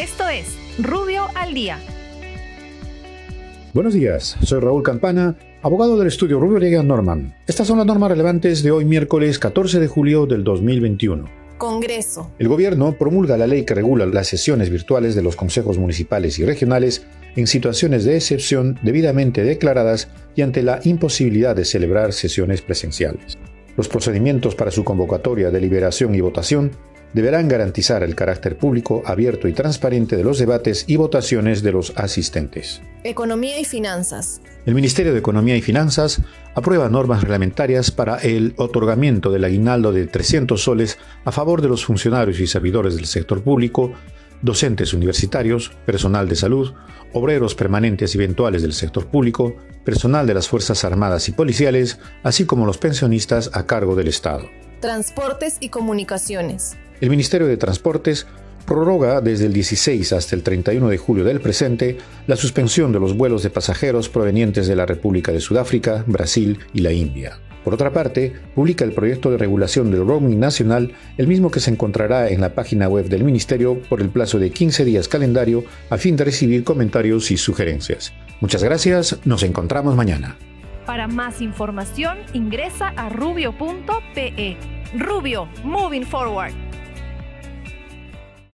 Esto es Rubio al Día. Buenos días, soy Raúl Campana, abogado del estudio Rubio Legan Norman. Estas son las normas relevantes de hoy miércoles 14 de julio del 2021. Congreso. El gobierno promulga la ley que regula las sesiones virtuales de los consejos municipales y regionales en situaciones de excepción debidamente declaradas y ante la imposibilidad de celebrar sesiones presenciales. Los procedimientos para su convocatoria, deliberación y votación deberán garantizar el carácter público, abierto y transparente de los debates y votaciones de los asistentes. Economía y finanzas. El Ministerio de Economía y Finanzas aprueba normas reglamentarias para el otorgamiento del aguinaldo de 300 soles a favor de los funcionarios y servidores del sector público, docentes universitarios, personal de salud, obreros permanentes y eventuales del sector público, personal de las Fuerzas Armadas y Policiales, así como los pensionistas a cargo del Estado. Transportes y comunicaciones. El Ministerio de Transportes prorroga desde el 16 hasta el 31 de julio del presente la suspensión de los vuelos de pasajeros provenientes de la República de Sudáfrica, Brasil y la India. Por otra parte, publica el proyecto de regulación del roaming nacional, el mismo que se encontrará en la página web del Ministerio por el plazo de 15 días calendario a fin de recibir comentarios y sugerencias. Muchas gracias, nos encontramos mañana. Para más información ingresa a rubio.pe. Rubio, moving forward.